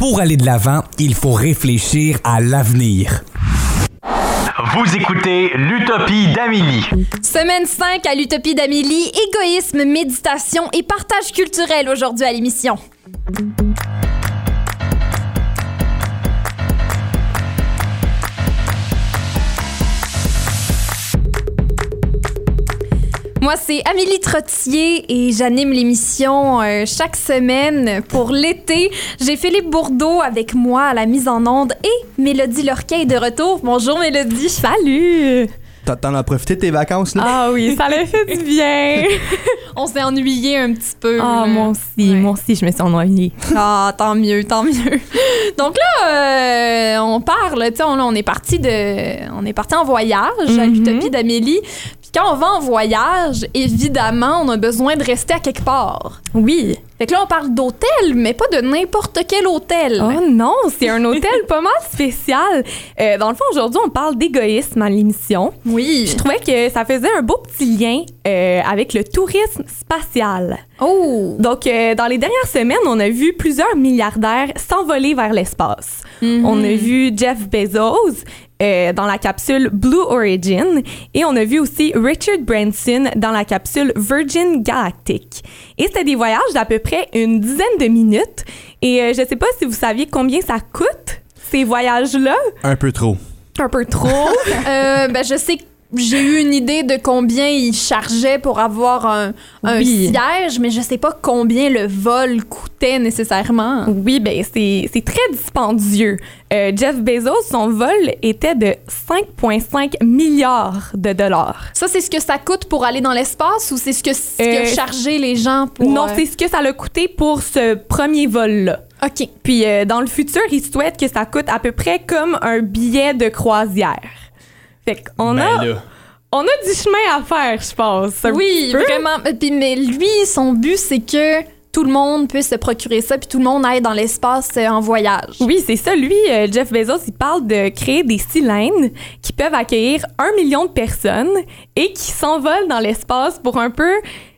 pour aller de l'avant, il faut réfléchir à l'avenir. Vous écoutez l'Utopie d'Amélie. Semaine 5 à l'Utopie d'Amélie, égoïsme, méditation et partage culturel aujourd'hui à l'émission. Moi, c'est Amélie Trottier et j'anime l'émission euh, chaque semaine pour l'été. J'ai Philippe Bourdeau avec moi à la mise en onde et Mélodie Lorquet est de retour. Bonjour Mélodie. Salut! T'en- as profité de tes vacances, là? Ah oui, ça l'a fait du bien. On s'est ennuyé un petit peu. Ah, moi aussi, Ouais. moi aussi, je me suis ennuyée. Ah, tant mieux, tant mieux. Donc là, euh, on parle, tu sais, on, on est parti de, on est parti en voyage à Mhm. l'Utopie d'Amélie. Quand on va en voyage, évidemment, on a besoin de rester à quelque part. Oui. Fait que là, on parle d'hôtel, mais pas de n'importe quel hôtel. Oh non, c'est un hôtel pas mal spécial. Euh, dans le fond, aujourd'hui, on parle d'égoïsme à l'émission. Oui. Je trouvais que ça faisait un beau petit lien euh, avec le tourisme spatial. Oh. Donc, euh, dans les dernières semaines, on a vu plusieurs milliardaires s'envoler vers l'espace. Mhm. On a vu Jeff Bezos euh, dans la capsule Blue Origin et on a vu aussi Richard Branson dans la capsule Virgin Galactic. Et c'était des voyages d'à peu près une dizaine de minutes. Et euh, je sais pas si vous saviez combien ça coûte, ces voyages-là. Un peu trop. Un peu trop. Euh, ben, je sais que j'ai eu une idée de combien il chargeait pour avoir un, un Oui. siège, mais je sais pas combien le vol coûtait nécessairement. Oui, ben c'est c'est très dispendieux. Euh, Jeff Bezos, son vol était de 5,5 milliards de dollars. Ça, c'est ce que ça coûte pour aller dans l'espace ou c'est ce que, ce que Euh, chargé les gens pour. Non, euh, c'est ce que ça l'a coûté pour ce premier vol-là. OK. Puis euh, dans le futur, il souhaite que ça coûte à peu près comme un billet de croisière. Fait qu'on Ben a, là. on a du chemin à faire, je pense. Oui, vraiment. Euh, Puis, mais lui, son but, c'est que tout le monde puisse se procurer ça, puis tout le monde aille dans l'espace euh, en voyage. Oui, c'est ça. Lui, euh, Jeff Bezos, il parle de créer des cylindres qui peuvent accueillir un million de personnes et qui s'envolent dans l'espace pour un peu,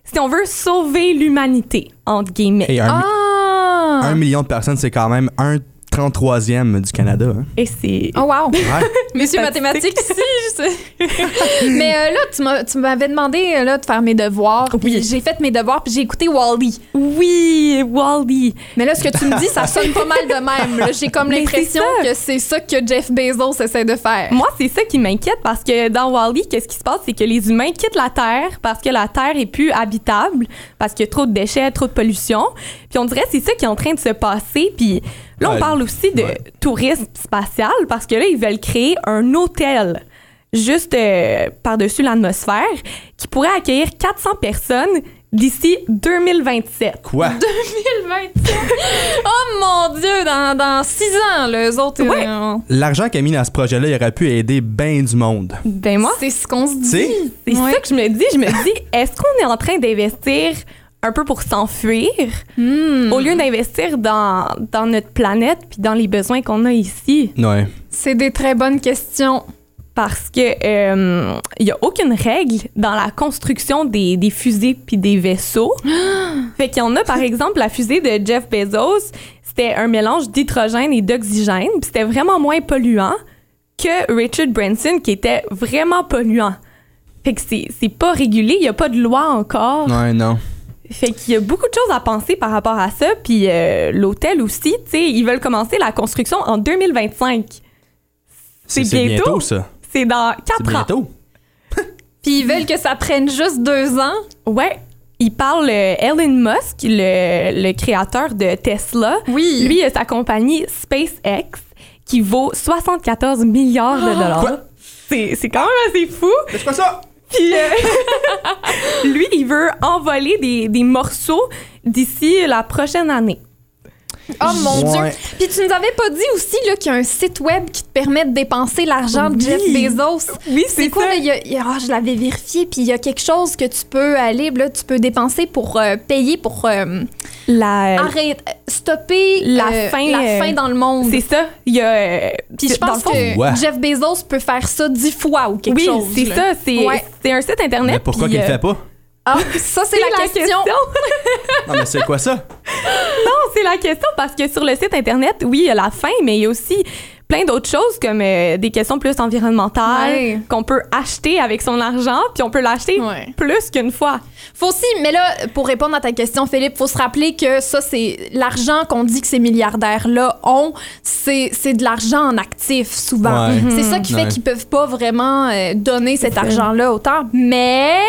si on veut, sauver l'humanité, entre guillemets. Et un, mi- Ah! un million de personnes, c'est quand même un 33e du Canada. hein. Et c'est... Oh, wow! Ouais. Monsieur mathématiques ici, je sais. Mais euh, là, tu m'as- tu m'avais demandé euh, là, de faire mes devoirs. Oui. J'ai fait mes devoirs, puis j'ai écouté Wally. Oui, Wally. Mais là, ce que tu me dis, ça sonne pas mal de même. là. J'ai comme l'impression que c'est ça que Jeff Bezos essaie de faire. Moi, c'est ça qui m'inquiète parce que dans Wally, qu'est-ce qui se passe? C'est que les humains quittent la Terre parce que la Terre est plus habitable, parce qu'il y a trop de déchets, trop de pollution. Puis on dirait que c'est ça qui est en train de se passer. Puis là, on parle aussi de Ouais. tourisme spatial parce que là, ils veulent créer un hôtel juste euh, par-dessus l'atmosphère qui pourrait accueillir 400 personnes d'ici 2027. Quoi? 2027. oh mon Dieu, dans, dans six ans, là, eux autres. Ouais. euh, L'argent qu'il a mis dans ce projet-là, il aurait pu aider bien du monde. Ben moi, c'est ce qu'on se dit. C'est? Ouais. ça que je me dis. Je me dis, est-ce qu'on est en train d'investir un peu pour s'enfuir Hmm. au lieu d'investir dans, dans notre planète puis dans les besoins qu'on a ici? Ouais. C'est des très bonnes questions. Parce que euh, il y a aucune règle dans la construction des, des fusées puis des vaisseaux. fait qu'il y en a, par exemple, la fusée de Jeff Bezos, c'était un mélange d'hydrogène et d'oxygène, puis c'était vraiment moins polluant que Richard Branson, qui était vraiment polluant. Fait que c'est c'est pas régulé, il y a pas de loi encore. Ouais, non. Fait qu'il y a beaucoup de choses à penser par rapport à ça. Puis euh, l'hôtel aussi, tu sais, ils veulent commencer la construction en 2025. C'est bientôt. ça. C'est dans C'est 4 ans. bientôt. Puis ils veulent que ça prenne juste deux ans. Ouais. Il parle euh, Elon Musk, le, le créateur de Tesla. Oui. Lui, il a sa compagnie SpaceX qui vaut 74 milliards de dollars. Quoi? C'est c'est quand même assez fou. C'est pas ça! Euh, lui, il veut envoler des, des morceaux d'ici la prochaine année. Oh mon Ouais. Dieu. Puis tu nous avais pas dit aussi là, qu'il y a un site web qui te permet de dépenser l'argent de Oui. Jeff Bezos. Oui, C'est quoi, ça. là? Il y a- il y a- ah, je l'avais vérifié, puis il y a quelque chose que tu peux aller, là, tu peux dépenser pour euh, payer pour euh, La, arrêter, stopper la euh, fin, la euh, fin dans le monde. C'est ça. Il y a. euh, Puis je pense que ouais. Jeff Bezos peut faire ça dix fois ou quelque oui, chose. c'est là. ça. C'est Ouais. c'est un site internet. Mais pourquoi qu'il le euh, fait pas? Ah, ça, c'est la, question. Non, mais c'est quoi ça? Non, c'est la question parce que sur le site Internet, oui, il y a la fin, mais il y a aussi plein d'autres choses comme euh, des questions plus environnementales Ouais. qu'on peut acheter avec son argent, puis on peut l'acheter Ouais. plus qu'une fois. Faut aussi, mais là, pour répondre à ta question, Philippe, faut se rappeler que ça, c'est l'argent qu'on dit que ces milliardaires-là ont, c'est c'est de l'argent en actifs, souvent. Ouais. C'est ça qui fait Ouais. qu'ils peuvent pas vraiment euh, donner cet argent-là autant, mais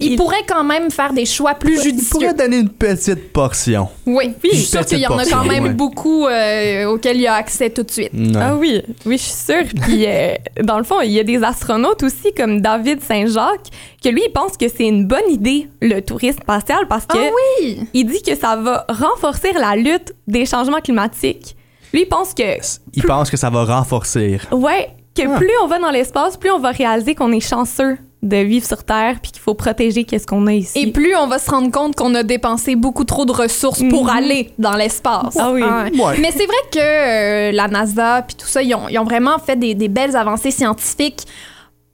Il- pourraient quand même faire des choix plus Il judicieux. pourrait donner une petite portion. Oui, je suis sûre qu'il y en a quand même ouais. beaucoup euh, auxquels il y a accès tout de suite. Ah oui, oui, je suis sûre. Puis, euh, dans le fond, il y a des astronautes aussi, comme David Saint-Jacques, que lui, il pense que c'est une bonne idée, le tourisme spatial, parce que Ah oui! il dit que ça va renforcer la lutte des changements climatiques. Lui, il pense que, Il pense que ça va renforcer. ouais, que Ah. plus on va dans l'espace, plus on va réaliser qu'on est chanceux de vivre sur Terre, puis qu'il faut protéger qu'est-ce qu'on a ici. Et plus on va se rendre compte qu'on a dépensé beaucoup trop de ressources pour Mhm. aller dans l'espace. Ah oui. Ouais. Mais c'est vrai que euh, la NASA puis tout ça, ils ont, ils ont vraiment fait des, des belles avancées scientifiques.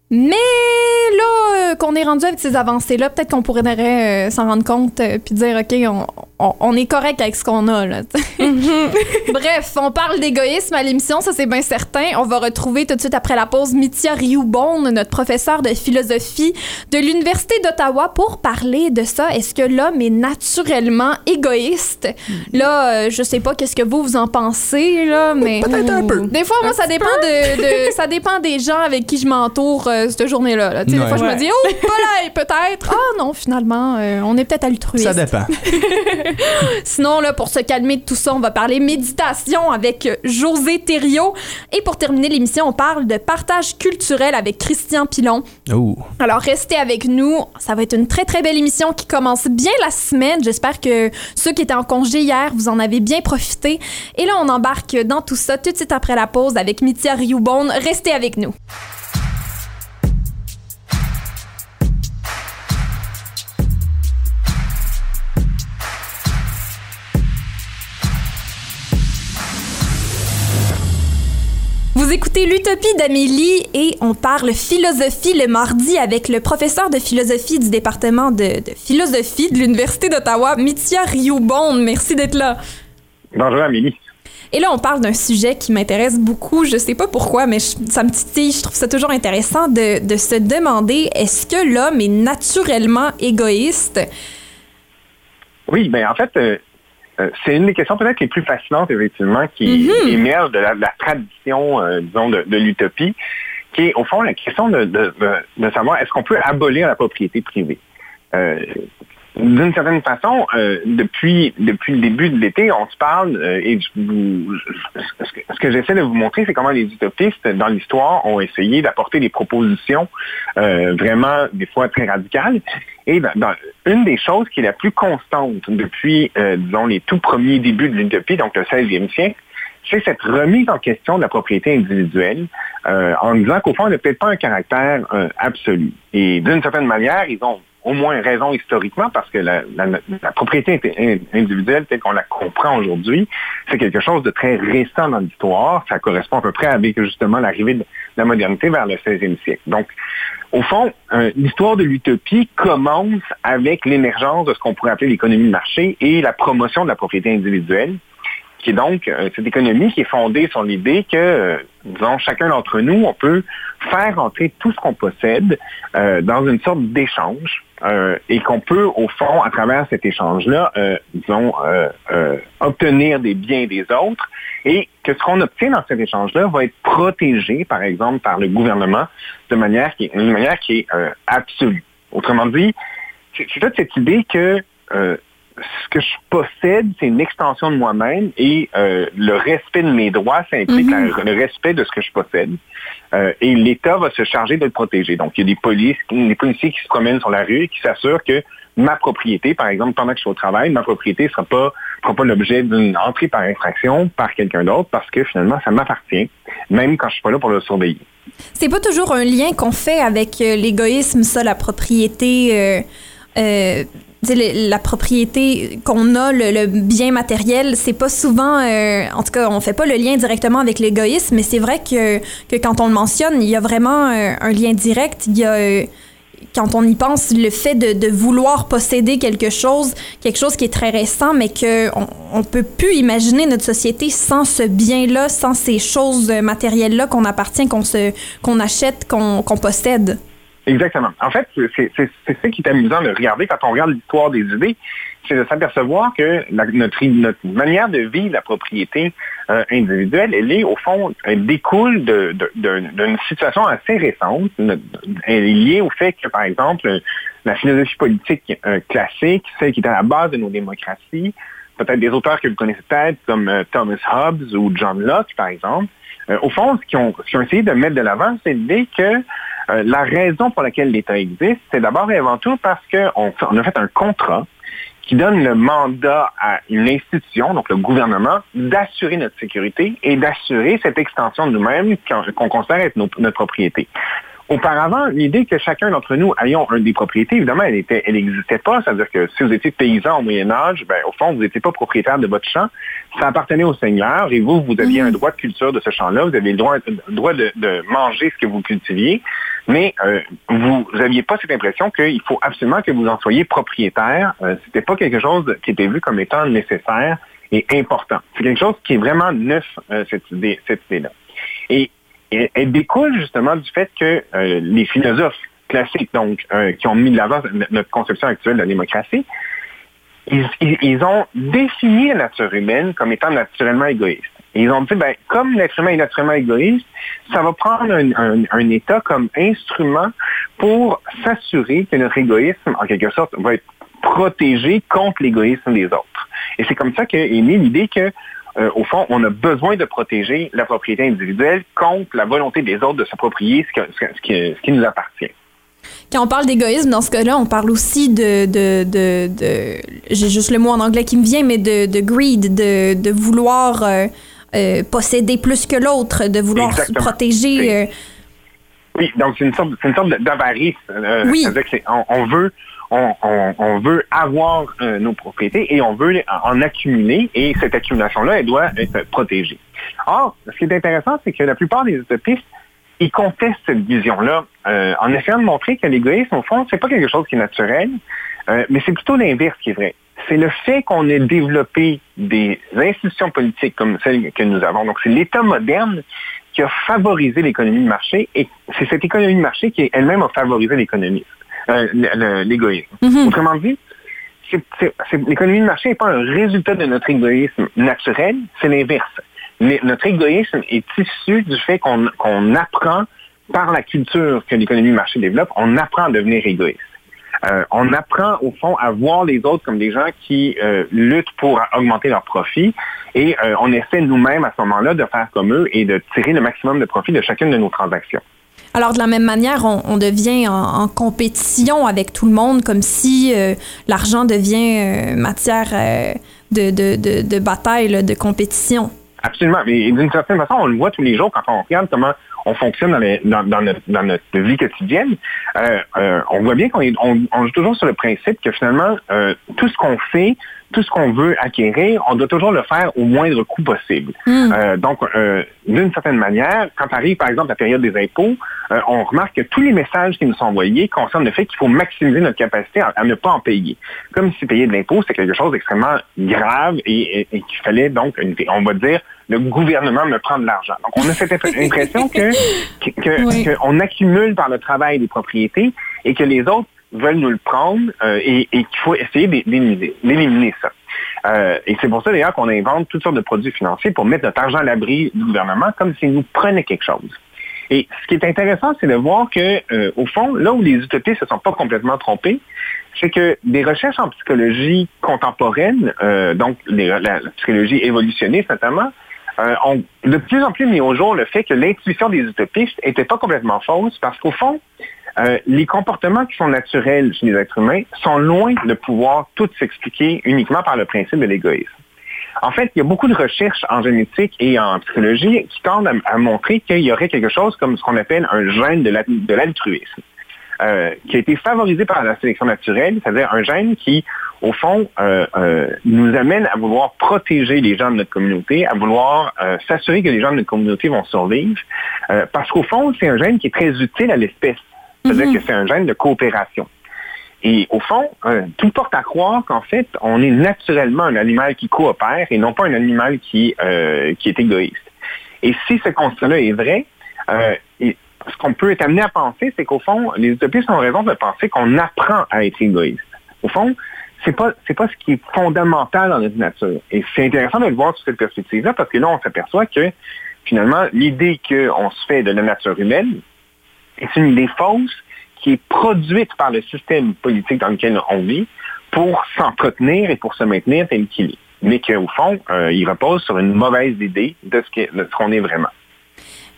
Mais là, euh, qu'on est rendu avec ces avancées-là, peut-être qu'on pourrait euh, s'en rendre compte euh, puis dire, OK, on, on- on est correct avec ce qu'on a. Là, sais. Bref, on parle d'égoïsme à l'émission, ça c'est bien certain. On va retrouver tout de suite après la pause Mithia Rioubon, notre professeur de philosophie de l'Université d'Ottawa, pour parler de ça. Est-ce que l'homme est naturellement égoïste? Là, euh, je sais pas qu'est-ce que vous, vous en pensez, là, mais... Peut-être un peu. Des fois, moi, ça dépend de, de- ça dépend des gens avec qui je m'entoure euh, cette journée-là. là. Tu sais, Des Ouais. fois, je me Ouais. dis, oh, pas là, peut-être. Ah non, finalement, euh, on est peut-être altruiste. Ça dépend. Sinon, là, pour se calmer de tout ça, on va parler méditation avec José Thériault. Et pour terminer l'émission, on parle de partage culturel avec Christian Pilon. Ouh. Alors, restez avec nous. Ça va être une très, très belle émission qui commence bien la semaine. J'espère que ceux qui étaient en congé hier, vous en avez bien profité. Et là, on embarque dans tout ça tout de suite après la pause avec Mithia Rioubon. Restez avec nous. Vous écoutez l'Utopie d'Amélie et on parle philosophie le mardi avec le professeur de philosophie du département de, de philosophie de l'Université d'Ottawa, Mithia Rioubon. Merci d'être là. Bonjour Amélie. Et là, on parle d'un sujet qui m'intéresse beaucoup. Je sais pas pourquoi, mais je- ça me titille. Je trouve ça toujours intéressant de, de se demander est-ce que l'homme est naturellement égoïste? Oui, ben en fait, euh, euh, c'est une des questions peut-être les plus fascinantes, effectivement, qui Mhm. émerge de la, de la tradition, euh, disons, de, de l'utopie, qui est au fond la question de savoir est-ce qu'on peut abolir la propriété privée? Euh, d'une certaine façon, euh, depuis, depuis le début de l'été, on se parle, euh, et vous- ce que, ce que j'essaie de vous montrer, c'est comment les utopistes, dans l'histoire, ont essayé d'apporter des propositions euh, vraiment, des fois, très radicales. Et dans- une des choses qui est la plus constante depuis, euh, disons, les tout premiers débuts de l'utopie, donc le 16e siècle, c'est cette remise en question de la propriété individuelle euh, en disant qu'au fond, elle n'a peut-être pas un caractère euh, absolu. Et d'une certaine manière, ils ont au moins raison historiquement parce que la, propriété indi- individuelle telle qu'on la comprend aujourd'hui, c'est quelque chose de très récent dans l'histoire. Ça correspond à peu près avec justement l'arrivée de la modernité vers le 16e siècle. Donc, au fond, euh, l'histoire de l'utopie commence avec l'émergence de ce qu'on pourrait appeler l'économie de marché et la promotion de la propriété individuelle qui est donc euh, cette économie qui est fondée sur l'idée que, euh, disons, chacun d'entre nous, on peut faire entrer tout ce qu'on possède dans une sorte d'échange euh, et qu'on peut, au fond, à travers cet échange-là, euh, disons, euh, euh, obtenir des biens des autres et que ce qu'on obtient dans cet échange-là va être protégé, par exemple, par le gouvernement de manière qui est, manière qui est euh, absolue. Autrement dit, c'est toute cette idée que ce que je possède, c'est une extension de moi-même et euh, le respect de mes droits, ça implique Mhm. le respect de ce que je possède. Euh, et l'État va se charger de le protéger. Donc, il y a des polices, des policiers qui se promènent sur la rue et qui s'assurent que ma propriété, par exemple, pendant que je suis au travail, ma propriété ne sera pas, sera pas l'objet d'une entrée par infraction par quelqu'un d'autre parce que finalement, ça m'appartient, même quand je suis pas là pour le surveiller. C'est pas toujours un lien qu'on fait avec euh, l'égoïsme, ça, la propriété. euh, la propriété qu'on a, le, bien matériel, c'est pas souvent, euh, en tout cas, on fait pas le lien directement avec l'égoïsme, mais c'est vrai que, que quand on le mentionne, il y a vraiment euh, un lien direct. Il y a, euh, quand on y pense, le fait de, de, vouloir posséder quelque chose, quelque chose qui est très récent, mais qu'on on peut plus imaginer notre société sans ce bien-là, sans ces choses matérielles-là qu'on appartient, qu'on qu'on achète, qu'on possède. Exactement. En fait, c'est ça qui est amusant de regarder quand on regarde l'histoire des idées, c'est de s'apercevoir que notre, notre, manière de vivre la propriété euh, individuelle, elle est, au fond, elle découle d'une de, situation assez récente. Elle est liée au fait que, par exemple, la philosophie politique euh, classique, celle qui est à la base de nos démocraties, peut-être des auteurs que vous connaissez peut-être, comme euh, Thomas Hobbes ou John Locke, par exemple, euh, au fond, ce qu'ils ont, essayé de mettre de l'avant, c'est l'idée que euh, la raison pour laquelle l'État existe, c'est d'abord et avant tout parce qu'on on a fait un contrat qui donne le mandat à une institution, donc le gouvernement, d'assurer notre sécurité et d'assurer cette extension de nous-mêmes qu'on considère être notre propriété. Auparavant, l'idée que chacun d'entre nous ayons un des propriétés, évidemment, elle était, elle n'existait pas. C'est-à-dire que si vous étiez paysan au Moyen Âge, ben, au fond, vous n'étiez pas propriétaire de votre champ. Ça appartenait au seigneur et vous, vous aviez un droit de culture de ce champ-là. Vous aviez le droit, le droit de, de, manger ce que vous cultiviez. Mais euh, vous n'aviez pas cette impression qu'il faut absolument que vous en soyez propriétaire. Euh, C'était pas quelque chose qui était vu comme étant nécessaire et important. C'est quelque chose qui est vraiment neuf, euh, cette idée, cette idée-là. Et elle, découle justement du fait que euh, les philosophes classiques, donc, euh, qui ont mis de l'avant notre conception actuelle de la démocratie, ils, ils, ont défini la nature humaine comme étant naturellement égoïste. Et ils ont dit, ben, comme l'être humain est naturellement égoïste, ça va prendre un, un, un État comme instrument pour s'assurer que notre égoïsme, en quelque sorte, va être protégé contre l'égoïsme des autres. Et c'est comme ça qu'est née l'idée que euh, au fond, on a besoin de protéger la propriété individuelle contre la volonté des autres de s'approprier ce, ce, ce, ce, qui nous appartient. Quand on parle d'égoïsme, dans ce cas-là, on parle aussi de, de, de, de j'ai juste le mot en anglais qui me vient, mais de, greed, de, vouloir euh, euh, posséder plus que l'autre, de vouloir Exactement. protéger. Euh... Oui, donc c'est une sorte, une sorte d'avarice. Oui. On, veut, on, on, on, veut avoir euh, nos propriétés et on veut en accumuler et cette accumulation-là, elle doit être protégée. Or, ce qui est intéressant, c'est que la plupart des utopistes, ils contestent cette vision-là euh, en essayant de montrer que l'égoïsme, au fond, c'est pas quelque chose qui est naturel, euh, mais c'est plutôt l'inverse qui est vrai. C'est le fait qu'on ait développé des institutions politiques comme celles que nous avons. Donc, c'est l'État moderne qui a favorisé l'économie de marché et c'est cette économie de marché qui elle-même a favorisé l'économie, euh, l'égoïsme. Mm -hmm. Autrement dit, l'économie de marché n'est pas un résultat de notre égoïsme naturel, c'est l'inverse. Notre égoïsme est issu du fait qu'on qu apprend par la culture que l'économie de marché développe, on apprend à devenir égoïste. Euh, on apprend au fond à voir les autres comme des gens qui euh, luttent pour augmenter leurs profits et euh, on essaie nous-mêmes à ce moment-là de faire comme eux et de tirer le maximum de profit de chacune de nos transactions. Alors, de la même manière, on, devient en, compétition avec tout le monde, comme si euh, l'argent devient euh, matière euh, de, de, de, bataille, de compétition. Absolument. Mais d'une certaine façon, on le voit tous les jours quand on regarde comment on fonctionne dans, dans notre, vie quotidienne. on voit bien qu'on on, on, joue toujours sur le principe que finalement, tout ce qu'on fait, tout ce qu'on veut acquérir, on doit toujours le faire au moindre coût possible. Mm. Euh, donc, euh, d'une certaine manière, quand arrive par exemple la période des impôts, euh, on remarque que tous les messages qui nous sont envoyés concernent le fait qu'il faut maximiser notre capacité à, à, ne pas en payer. Comme si payer de l'impôt, c'est quelque chose d'extrêmement grave et, et, et qu'il fallait donc, on va dire, le gouvernement me prend de l'argent. Donc, on a cette impression que, que, que oui. qu'on accumule par le travail des propriétés et que les autres veulent nous le prendre euh, et, qu'il faut essayer d'éliminer ça. Euh, et c'est pour ça d'ailleurs qu'on invente toutes sortes de produits financiers pour mettre notre argent à l'abri du gouvernement comme s'il nous prenait quelque chose. Et ce qui est intéressant, c'est de voir que, euh, au fond, là où les utopistes ne se sont pas complètement trompés, c'est que des recherches en psychologie contemporaine, donc les, la, psychologie évolutionniste notamment, ont de plus en plus mis au jour le fait que l'intuition des utopistes n'était pas complètement fausse parce qu'au fond, euh, les comportements qui sont naturels chez les êtres humains sont loin de pouvoir tout s'expliquer uniquement par le principe de l'égoïsme. En fait, il y a beaucoup de recherches en génétique et en psychologie qui tendent à, montrer qu'il y aurait quelque chose comme ce qu'on appelle un gène de l'altruisme, euh, qui a été favorisé par la sélection naturelle, c'est-à-dire un gène qui, au fond, euh, nous amène à vouloir protéger les gens de notre communauté, à vouloir s'assurer que les gens de notre communauté vont survivre, parce qu'au fond, c'est un gène qui est très utile à l'espèce. C'est-à-dire que c'est un gène de coopération. Et au fond, euh, tout porte à croire qu'en fait, on est naturellement un animal qui coopère et non pas un animal qui, euh, qui est égoïste. Et si ce constat-là est vrai, euh, et ce qu'on peut être amené à penser, c'est qu'au fond, les utopistes ont raison de penser qu'on apprend à être égoïste. Au fond, c'est pas c'est pas ce qui est fondamental dans notre nature. Et c'est intéressant de le voir sous cette perspective-là parce que là, on s'aperçoit que finalement, l'idée qu'on se fait de la nature humaine est une idée fausse qui est produite par le système politique dans lequel on vit pour s'entretenir et pour se maintenir tel qu'il est. Mais qu'au fond, euh, il repose sur une mauvaise idée de ce qu'on est vraiment.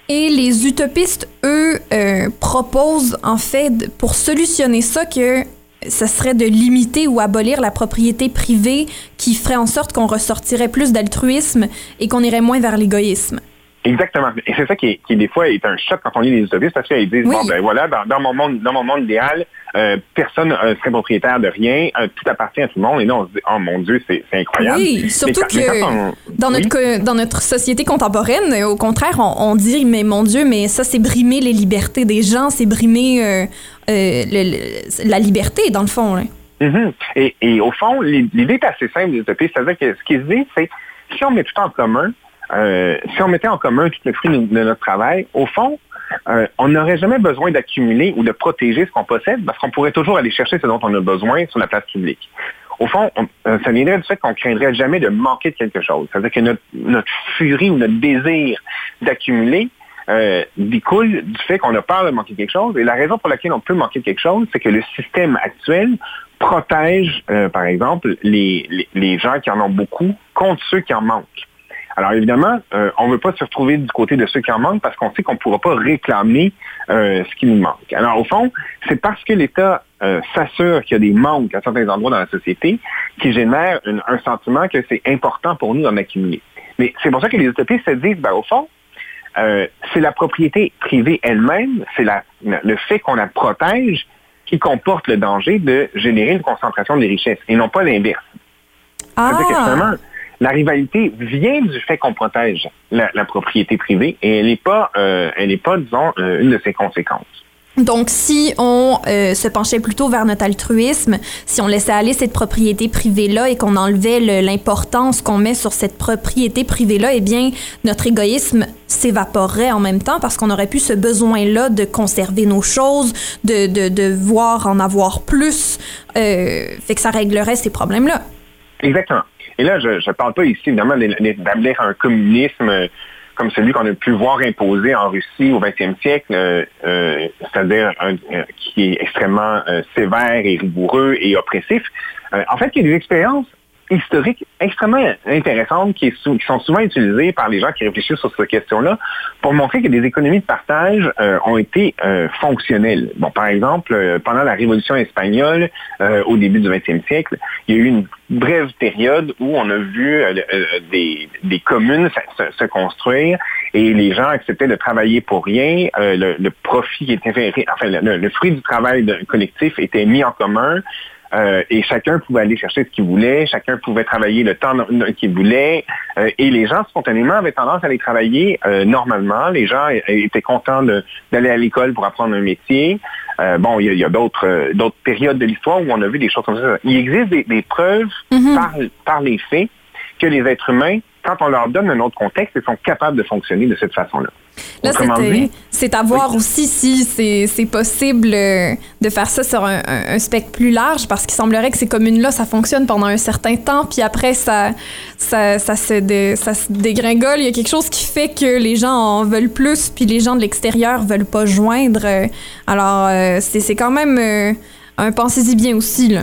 Et les utopistes, eux, euh, proposent en fait, pour solutionner ça, que ce serait de limiter ou abolir la propriété privée qui ferait en sorte qu'on ressortirait plus d'altruisme et qu'on irait moins vers l'égoïsme. Exactement. Et c'est ça qui, qui, des fois, est un choc quand on lit les utopistes parce qu'ils disent, bon, ben voilà, dans, mon monde, dans mon monde idéal, euh, personne ne serait propriétaire de rien, euh, tout appartient à tout le monde. Et là, on se dit, oh mon Dieu, c'est incroyable. Oui, surtout que dans, notre, dans notre société contemporaine, au contraire, on, dit, mais mon Dieu, mais ça, c'est brimer les libertés des gens, c'est brimer euh, la liberté, dans le fond. Mm-hmm. et, et, au fond, l'idée est assez simple des utopistes. C'est-à-dire que ce qu'ils se disent, c'est si on met tout en commun, euh, si on mettait en commun tout le fruit de, notre travail, au fond, euh, on n'aurait jamais besoin d'accumuler ou de protéger ce qu'on possède parce qu'on pourrait toujours aller chercher ce dont on a besoin sur la place publique. Au fond, euh, ça viendrait du fait qu'on craindrait jamais de manquer de quelque chose. C'est-à-dire que notre, furie ou notre désir d'accumuler euh, découle du fait qu'on a peur de manquer quelque chose. Et la raison pour laquelle on peut manquer quelque chose, c'est que le système actuel protège, par exemple, les gens qui en ont beaucoup contre ceux qui en manquent. Alors évidemment, euh, on ne veut pas se retrouver du côté de ceux qui en manquent parce qu'on sait qu'on ne pourra pas réclamer euh, ce qui nous manque. Alors au fond, c'est parce que l'État euh, s'assure qu'il y a des manques à certains endroits dans la société qui génère un sentiment que c'est important pour nous d'en accumuler. Mais c'est pour ça que les utopistes se disent, ben, au fond, c'est la propriété privée elle-même, c'est le fait qu'on la protège qui comporte le danger de générer une concentration des richesses et non pas l'inverse. Ah. La rivalité vient du fait qu'on protège la, propriété privée et elle n'est pas, euh, elle n'est pas, disons, euh, une de ses conséquences. Donc, si on euh, se penchait plutôt vers notre altruisme, si on laissait aller cette propriété privée-là et qu'on enlevait l'importance qu'on met sur cette propriété privée-là, eh bien, notre égoïsme s'évaporerait en même temps parce qu'on aurait plus ce besoin-là de conserver nos choses, de, de, de voir en avoir plus. fait que ça réglerait ces problèmes-là. Exactement. Et là, je ne parle pas ici, évidemment, d'établir un communisme euh, comme celui qu'on a pu voir imposé en Russie au 20e siècle, euh, euh, c'est-à-dire qui est extrêmement sévère et rigoureux et oppressif. en fait, il y a des expériences historiques extrêmement intéressantes qui, sont souvent utilisées par les gens qui réfléchissent sur cette question-là pour montrer que des économies de partage euh, ont été euh, fonctionnelles. Bon, par exemple, euh, pendant la Révolution espagnole, au début du 20e siècle, il y a eu une brève période où on a vu des, communes se, construire et les gens acceptaient de travailler pour rien. Le, profit qui était enfin, le, le fruit du travail collectif était mis en commun. Euh, et chacun pouvait aller chercher ce qu'il voulait, chacun pouvait travailler le temps qu'il voulait, euh, et les gens spontanément avaient tendance à aller travailler euh, normalement. Les gens étaient contents d'aller à l'école pour apprendre un métier. bon, il y a, d'autres d'autres périodes de l'histoire où on a vu des choses comme ça. Il existe des, preuves mm-hmm. par, par les faits que les êtres humains quand on leur donne un autre contexte, ils sont capables de fonctionner de cette façon-là. Là, c'est à voir aussi si c'est possible euh, de faire ça sur un, spectre plus large, parce qu'il semblerait que ces communes-là, ça fonctionne pendant un certain temps, puis après, ça, ça, ça, se ça se dégringole. Il y a quelque chose qui fait que les gens en veulent plus, puis les gens de l'extérieur veulent pas joindre. Alors, euh, c'est quand même un pensez-y bien aussi, là.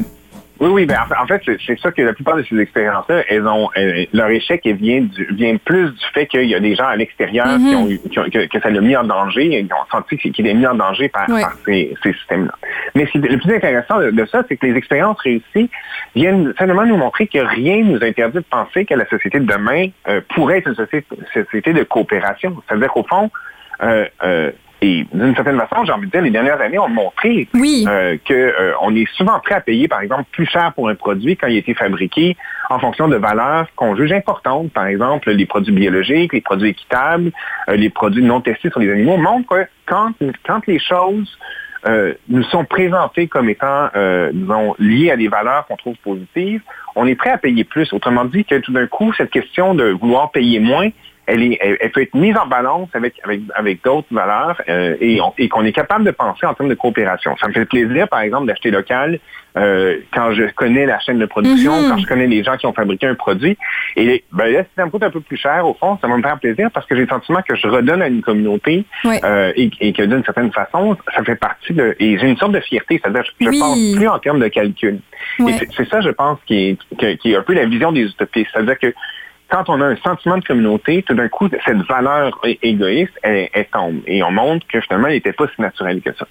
Oui, oui, ben en fait, c'est ça que la plupart de ces expériences-là, elles ont leur échec vient du, vient plus du fait qu'il y a des gens à l'extérieur qui ont, qui ont que, ça l'a mis en danger, qui ont senti qu'il est mis en danger par, ces, ces systèmes-là. Mais le plus intéressant de, ça, c'est que les expériences réussies viennent simplement nous montrer que rien ne nous interdit de penser que la société de demain euh, pourrait être une société, société de coopération. C'est-à-dire qu'au fond, euh, euh, et d'une certaine façon, j'ai envie de dire, les dernières années ont montré euh, qu'on euh, est souvent prêt à payer, par exemple, plus cher pour un produit quand il a été fabriqué en fonction de valeurs qu'on juge importantes. Par exemple, les produits biologiques, les produits équitables, euh, les produits non testés sur les animaux montrent que quand, quand les choses nous sont présentés comme étant, disons, liés à des valeurs qu'on trouve positives, on est prêt à payer plus. Autrement dit, que tout d'un coup, cette question de vouloir payer moins, elle, est, elle, peut être mise en balance avec, avec, avec d'autres valeurs euh, et, et qu'on est capable de penser en termes de coopération. Ça me fait plaisir, par exemple, d'acheter local euh, quand je connais la chaîne de production, Mhm. quand je connais les gens qui ont fabriqué un produit. Et ben, là, si ça me coûte un peu plus cher, au fond, ça va me faire plaisir parce que j'ai le sentiment que je redonne à une communauté euh, et, et que d'une certaine façon, ça fait partie de... Et j'ai une sorte de fierté, c'est-à-dire je Oui. pense plus en termes de calcul. Et c'est- ça, je pense, qui est, qui est un peu la vision des utopistes. C'est-à-dire que quand on a un sentiment de communauté, tout d'un coup, cette valeur égoïste, elle, elle tombe. Et on montre que finalement, elle n'était pas si naturelle que ça.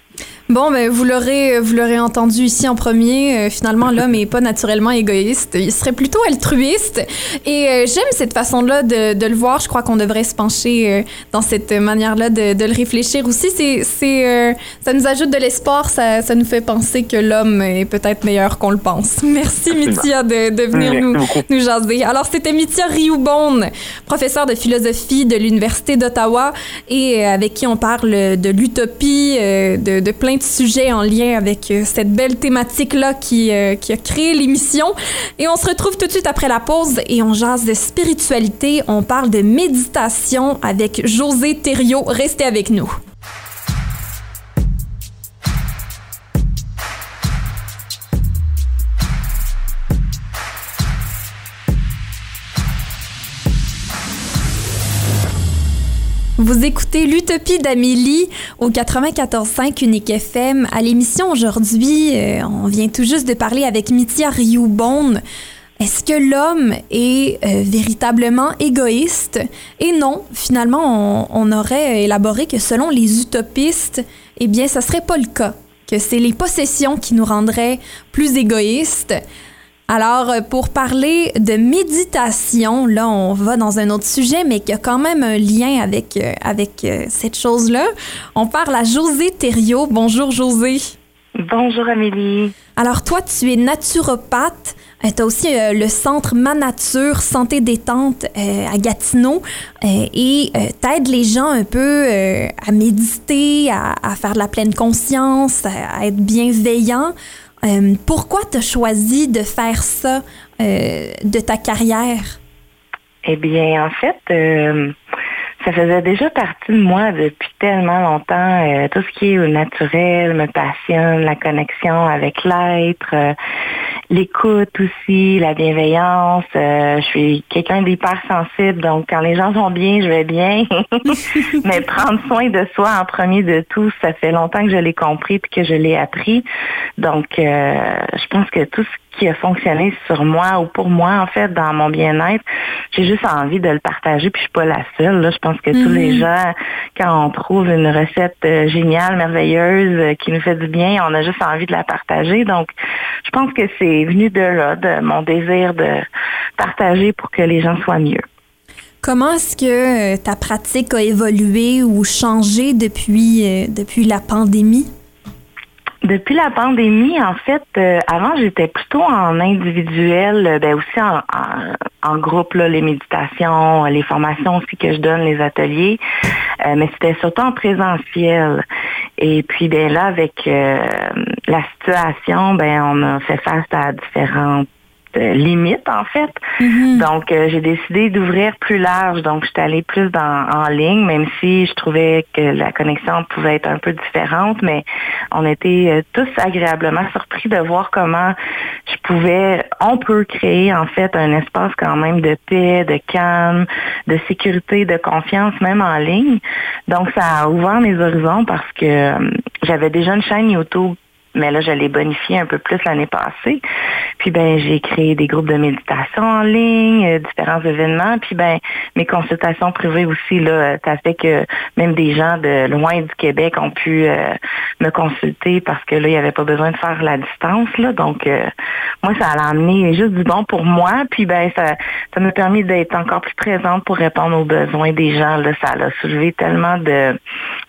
Bon, ben, vous l'aurez, vous l'aurez entendu ici en premier. euh, finalement, l'homme est pas naturellement égoïste. Il serait plutôt altruiste. Et euh, j'aime cette façon-là de, de le voir. Je crois qu'on devrait se pencher euh, dans cette manière-là de, de le réfléchir aussi. C'est, c'est, euh, ça nous ajoute de l'espoir. Ça, ça nous fait penser que l'homme est peut-être meilleur qu'on le pense. Merci, Absolument. Mithia, de, de venir Merci nous, beaucoup. nous jaser. Alors, c'était Mithia Rioubon, professeur de philosophie de l'Université d'Ottawa et euh, avec qui on parle de l'utopie, euh, de, de plein de sujets en lien avec euh, cette belle thématique-là qui, euh, qui a créé l'émission. Et on se retrouve tout de suite après la pause et on jase de spiritualité. On parle de méditation avec José Thériault. Restez avec nous. Vous écoutez l'Utopie d'Amélie au 94.5 Unique FM. À l'émission aujourd'hui, euh, on vient tout juste de parler avec Mithia Rioubon. Est-ce que l'homme est euh, véritablement égoïste? Et non, finalement, on, on aurait élaboré que selon les utopistes, eh bien, ça serait pas le cas. Que c'est les possessions qui nous rendraient plus égoïstes. Alors, euh, pour parler de méditation, là, on va dans un autre sujet, mais qui a quand même un lien avec, euh, avec euh, cette chose-là. On parle à José Thériault. Bonjour, José. Bonjour Amélie. Alors, toi, tu es naturopathe. tu as aussi euh, le centre Ma Nature Santé Détente à Gatineau et tu aides les gens un peu à méditer, à, à faire de la pleine conscience, à, à être bienveillant. Euh, pourquoi tu as choisi de faire ça euh, de ta carrière? Eh bien, en fait, euh, ça faisait déjà partie de moi depuis tellement longtemps. Euh, tout ce qui est au naturel me passionne, la connexion avec l'être, euh, l'écoute aussi, la bienveillance. Euh, je suis quelqu'un d'hyper sensible, donc quand les gens vont bien, je vais bien. Mais prendre soin de soi en premier de tout, ça fait longtemps que je l'ai compris puis que je l'ai appris. Donc, je pense que tout ce qui a fonctionné sur moi ou pour moi, en fait, dans mon bien-être, j'ai juste envie de le partager, puis je suis pas la seule. Là. Je pense que tous les gens, quand on trouve une recette euh, géniale, merveilleuse, euh, qui nous fait du bien, on a juste envie de la partager. Donc, je pense que c'est venu de là, de mon désir de partager pour que les gens soient mieux. Comment est-ce que euh, ta pratique a évolué ou changé depuis, euh, depuis la pandémie? Depuis la pandémie, en fait, euh, avant j'étais plutôt en individuel, euh, ben aussi en, en, en groupe, là, les méditations, les formations aussi que je donne, les ateliers, Euh, mais c'était surtout en présentiel. Et puis ben là, avec euh, la situation, ben on a fait face à différentes euh, limites en fait. Donc euh, j'ai décidé d'ouvrir plus large. Donc je suis allée plus dans en ligne, même si je trouvais que la connexion pouvait être un peu différente, mais on était euh, tous agréablement surpris de voir comment je pouvais, on peut créer en fait un espace quand même de paix, de calme, de sécurité, de confiance, même en ligne. Donc ça a ouvert mes horizons parce que euh, j'avais déjà une chaîne YouTube mais là, je l'ai bonifié un peu plus l'année passée. Puis ben, j'ai créé des groupes de méditation en ligne, euh, différents événements. Puis ben, mes consultations privées aussi, là, ça fait que même des gens de loin du Québec ont pu euh, me consulter parce que là, il n'y avait pas besoin de faire la distance. Là. Donc, euh, moi, ça a amené juste du bon pour moi. Puis ben, ça, ça m'a permis d'être encore plus présente pour répondre aux besoins des gens. Là. Ça a soulevé tellement de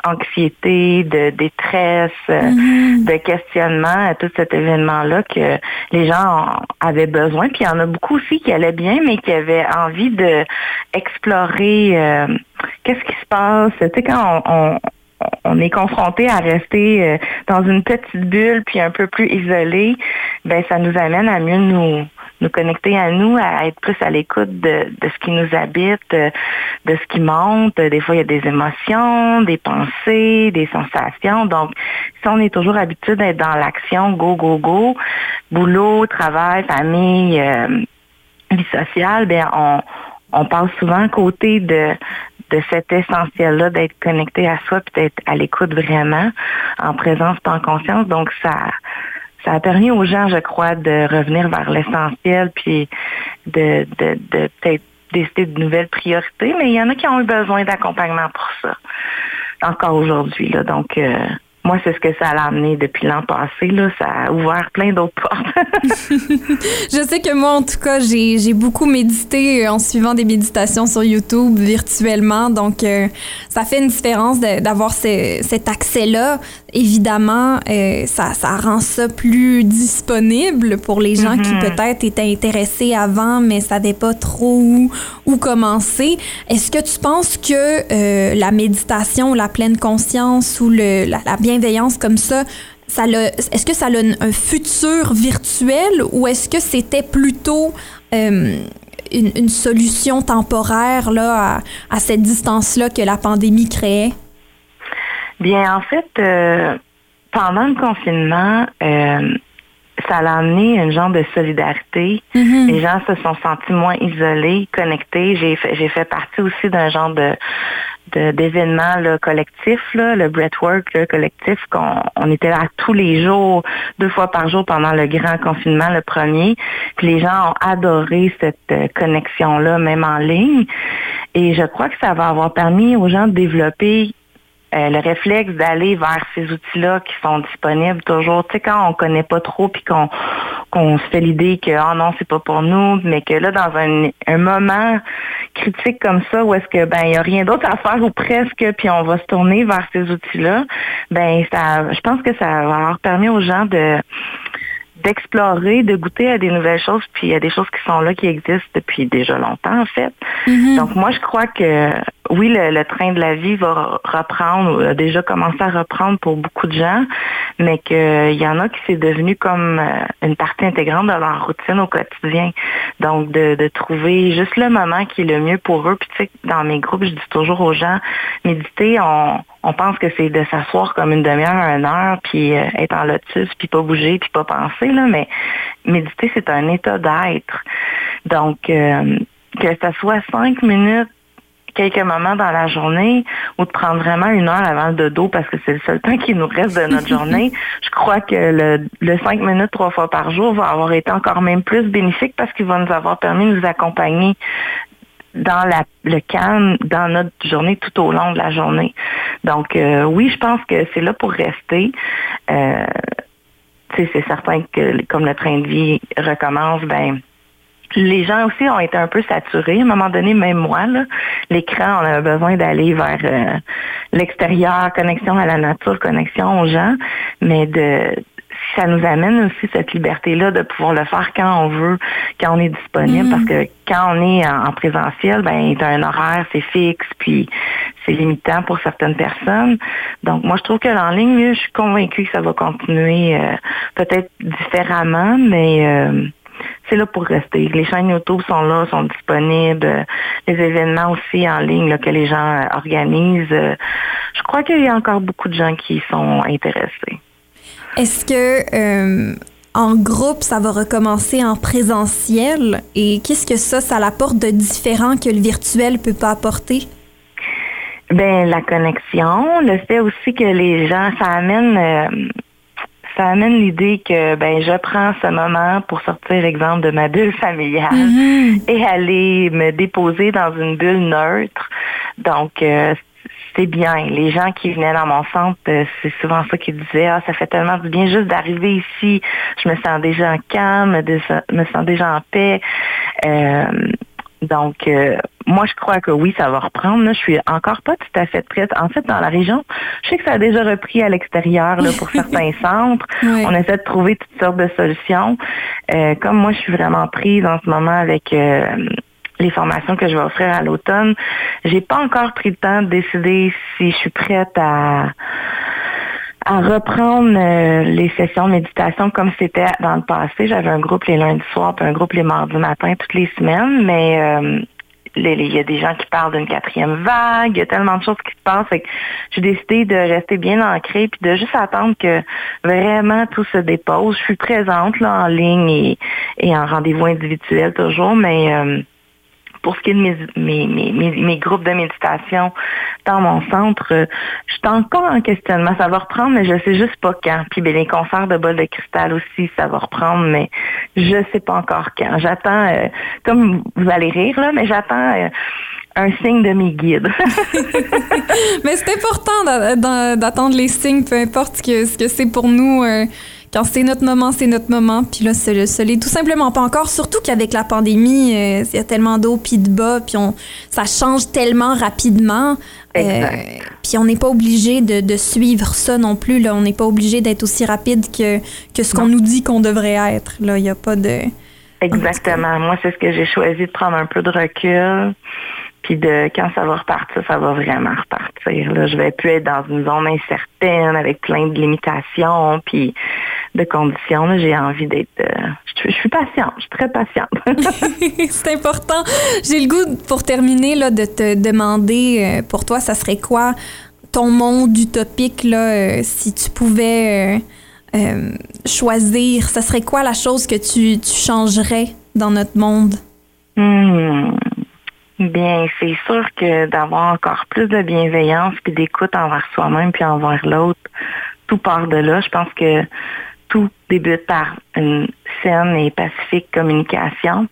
anxiété, de détresse, euh, de à tout cet événement-là que les gens avaient besoin. Puis il y en a beaucoup aussi qui allaient bien, mais qui avaient envie de euh, qu'est-ce qui se passe? Tu sais, quand on, on, on est confronté à rester euh, dans une petite bulle puis un peu plus isolé, ben ça nous amène à mieux nous nous connecter à nous, à être plus à l'écoute de, de ce qui nous habite, de, de ce qui monte. Des fois, il y a des émotions, des pensées, des sensations. Donc, si on est toujours habitué d'être dans l'action, go, go, go, boulot, travail, famille, euh, vie sociale, ben on, on passe souvent à côté de, de cet essentiel-là d'être connecté à soi puis d'être à l'écoute vraiment, en présence en conscience. Donc, ça ça a permis aux gens, je crois, de revenir vers l'essentiel puis de, de, de peut-être décider de nouvelles priorités. Mais il y en a qui ont eu besoin d'accompagnement pour ça, encore aujourd'hui. Là. Donc, euh, moi, c'est ce que ça a amené depuis l'an passé. Là. Ça a ouvert plein d'autres portes. je sais que moi, en tout cas, j'ai beaucoup médité en suivant des méditations sur YouTube virtuellement. Donc, euh, ça fait une différence d'avoir cet accès-là. Évidemment, euh, ça, ça, rend ça plus disponible pour les gens qui Mm-hmm. peut-être étaient intéressés avant, mais savaient pas trop où, où commencer. Est-ce que tu penses que euh, la méditation, la pleine conscience ou le, la, la bienveillance comme ça, ça est-ce que ça a un futur virtuel ou est-ce que c'était plutôt euh, une, une, solution temporaire là, à, à cette distance-là que la pandémie créait? Bien, en fait, euh, pendant le confinement, euh, ça a amené une genre de solidarité. Mm -hmm. Les gens se sont sentis moins isolés, connectés. J'ai fait, j'ai fait partie aussi d'un genre de d'événements collectifs, là, le breathwork là, collectif, qu'on on était là tous les jours, deux fois par jour pendant le grand confinement, le premier. Puis les gens ont adoré cette euh, connexion-là, même en ligne. Et je crois que ça va avoir permis aux gens de développer euh, le réflexe d'aller vers ces outils-là qui sont disponibles toujours. Tu sais, quand on connaît pas trop puis qu'on qu'on se fait l'idée que oh non, c'est pas pour nous, mais que là, dans un, un moment critique comme ça, où est-ce que ben il y a rien d'autre à faire ou presque, puis on va se tourner vers ces outils-là, ben ça je pense que ça va avoir permis aux gens de d'explorer, de goûter à des nouvelles choses, puis il y a des choses qui sont là, qui existent depuis déjà longtemps, en fait. Mm -hmm. Donc, moi, je crois que, oui, le, le, train de la vie va reprendre, a déjà commencé à reprendre pour beaucoup de gens, mais qu'il y en a qui c'est devenu comme une partie intégrante de leur routine au quotidien. Donc, de, de trouver juste le moment qui est le mieux pour eux. Puis, tu sais, dans mes groupes, je dis toujours aux gens, méditer, on on pense que c'est de s'asseoir comme une demi-heure, une heure, puis euh, être en lotus, puis pas bouger, puis pas penser, là, mais méditer, c'est un état d'être. Donc, euh, que ce soit cinq minutes, quelques moments dans la journée, ou de prendre vraiment une heure avant le dodo, parce que c'est le seul temps qui nous reste de notre journée, je crois que le, le cinq minutes trois fois par jour va avoir été encore même plus bénéfique parce qu'il va nous avoir permis de nous accompagner dans la, le calme dans notre journée tout au long de la journée. Donc euh, oui, je pense que c'est là pour rester. Euh, c'est certain que comme le train de vie recommence, ben les gens aussi ont été un peu saturés. À un moment donné, même moi, l'écran, on a besoin d'aller vers euh, l'extérieur, connexion à la nature, connexion aux gens, mais de ça nous amène aussi cette liberté-là de pouvoir le faire quand on veut, quand on est disponible, Mm. parce que quand on est en, en présentiel, ben t'as un horaire, c'est fixe, puis c'est limitant pour certaines personnes. Donc moi, je trouve que en ligne, je suis convaincue que ça va continuer euh, peut-être différemment, mais euh, c'est là pour rester. Les chaînes YouTube sont là, sont disponibles. Les événements aussi en ligne là, que les gens euh, organisent. je crois qu'il y a encore beaucoup de gens qui sont intéressés. Est-ce que euh, en groupe, ça va recommencer en présentiel? Et qu'est-ce que ça, ça apporte de différent que le virtuel peut pas apporter? Ben la connexion, le fait aussi que les gens, ça amène, euh, ça amène l'idée que ben je prends ce moment pour sortir exemple de ma bulle familiale Mhm. et aller me déposer dans une bulle neutre. Donc euh, c'est bien. Les gens qui venaient dans mon centre, euh, c'est souvent ça qu'ils disaient. Ah, ça fait tellement du bien juste d'arriver ici. Je me sens déjà en calme, me sens déjà en paix. Euh, donc, euh, moi, je crois que oui, ça va reprendre. Là. Je suis encore pas tout à fait prête. En fait, dans la région, je sais que ça a déjà repris à l'extérieur là, pour certains centres. Oui. On essaie de trouver toutes sortes de solutions. Euh, comme moi, je suis vraiment prise en ce moment avec euh, les formations que je vais offrir à l'automne, j'ai pas encore pris le temps de décider si je suis prête à à reprendre euh, les sessions de méditation comme c'était dans le passé. J'avais un groupe les lundis soirs puis un groupe les mardis matin toutes les semaines, mais euh, il y a des gens qui parlent d'une quatrième vague, il y a tellement de choses qui se passent. j'ai décidé de rester bien ancrée puis de juste attendre que vraiment tout se dépose. Je suis présente là en ligne et, et en rendez-vous individuel toujours, mais euh, pour ce qui est de mes, mes, mes, groupes de méditation dans mon centre, euh, je suis encore en questionnement. Ça va reprendre, mais je sais juste pas quand. Puis ben, les concerts de bol de cristal aussi, ça va reprendre, mais je sais pas encore quand. J'attends, euh, comme vous allez rire, là, mais j'attends euh, un signe de mes guides. mais c'est important d'attendre les signes, peu importe ce que c'est pour nous. Quand c'est notre moment, c'est notre moment. Puis là, ce, ce l'est tout simplement pas encore. Surtout qu'avec la pandémie, euh, il y a tellement d'eau puis de bas, puis on, ça change tellement rapidement. Euh, puis on n'est pas obligé de, de, suivre ça non plus. Là. On n'est pas obligé d'être aussi rapide que, que ce qu'on nous dit qu'on devrait être. Là, il n'y a pas de... Exactement. Moi, c'est ce que j'ai choisi de prendre un peu de recul. Puis de quand ça va repartir, ça va vraiment repartir. Là, je vais plus être dans une zone incertaine avec plein de limitations puis de conditions. J'ai envie d'être. Euh, je, suis patiente, je suis très patiente. C'est important. J'ai le goût pour terminer là de te demander euh, pour toi, ça serait quoi ton monde utopique là euh, si tu pouvais choisir, ça serait quoi la chose que tu, tu changerais dans notre monde? Hmm. Bien, c'est sûr que d'avoir encore plus de bienveillance puis d'écoute envers soi-même puis envers l'autre, tout part de là. Je pense que tout débute par une saine et pacifique communication.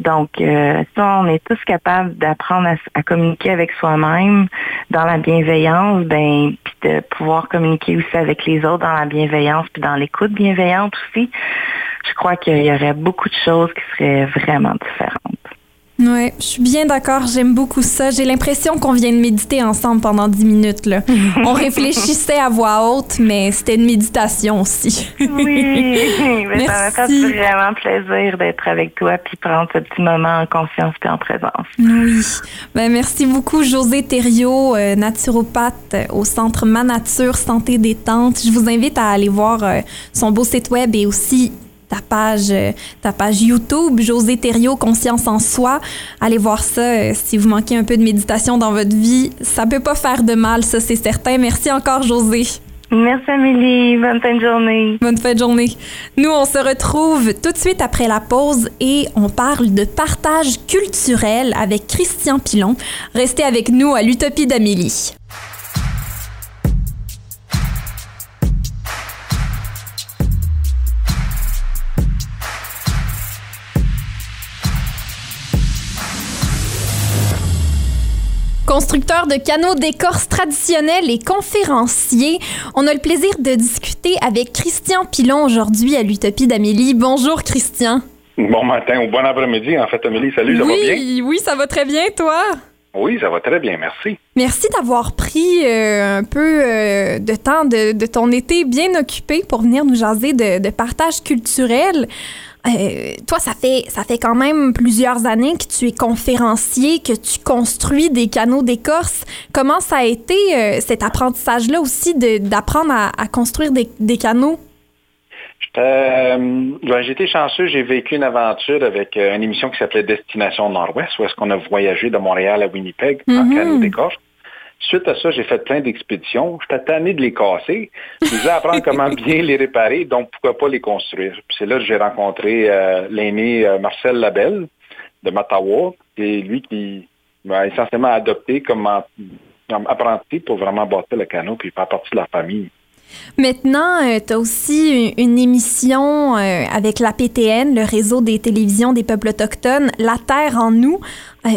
Donc, euh, ça, on est tous capables d'apprendre à, communiquer avec soi-même dans la bienveillance, ben, puis de pouvoir communiquer aussi avec les autres dans la bienveillance, puis dans l'écoute bienveillante aussi. Je crois qu'il y aurait beaucoup de choses qui seraient vraiment différentes. Oui, je suis bien d'accord. J'aime beaucoup ça. J'ai l'impression qu'on vient de méditer ensemble pendant dix minutes. Là. On réfléchissait à voix haute, mais c'était une méditation aussi. oui, mais ça m'a fait vraiment plaisir d'être avec toi puis prendre ce petit moment en conscience et en présence. Oui. Ben, merci beaucoup, José Thériault, euh, naturopathe au Centre Ma Nature Santé Détente. Je vous invite à aller voir euh, son beau site web et aussi ta page, euh, ta page YouTube, José Thériault, Conscience en soi. Allez voir ça euh, si vous manquez un peu de méditation dans votre vie. Ça peut pas faire de mal, ça c'est certain. Merci encore, José. Merci Amélie, bonne fin de journée. Bonne fin de journée. Nous, on se retrouve tout de suite après la pause et on parle de partage culturel avec Christian Pilon. Restez avec nous à l'Utopie d'Amélie. Constructeur de canaux d'écorce traditionnels et conférencier. On a le plaisir de discuter avec Christian Pilon aujourd'hui à l'Utopie d'Amélie. Bonjour Christian. Bon matin ou bon après-midi en fait Amélie. Salut, ça va bien? Oui, ça va très bien, toi? Oui, ça va très bien, merci. Merci d'avoir pris euh, un peu euh, de temps de, ton été bien occupé pour venir nous jaser de partage culturel. Euh, toi, ça fait, ça fait quand même plusieurs années que tu es conférencier, que tu construis des canaux d'écorce. Comment ça a été euh, cet apprentissage-là aussi d'apprendre à, construire des, des canaux? Euh, ben, j'ai été chanceux, j'ai vécu une aventure avec une émission qui s'appelait Destination Nord-Ouest, où est-ce qu'on a voyagé de Montréal à Winnipeg en mm-hmm. canaux d'écorce. Suite à ça, j'ai fait plein d'expéditions. J'étais tanné de les casser. Je voulais apprendre comment bien les réparer, donc pourquoi pas les construire. C'est là que j'ai rencontré euh, l'aîné euh, Marcel Labelle de Matawa. C'est lui qui m'a essentiellement adopté comme, apprenti pour vraiment bâtir le canot puis faire partie de la famille. Maintenant, euh, tu as aussi une émission avec la PTN, le réseau des télévisions des peuples autochtones, La Terre en nous. Euh,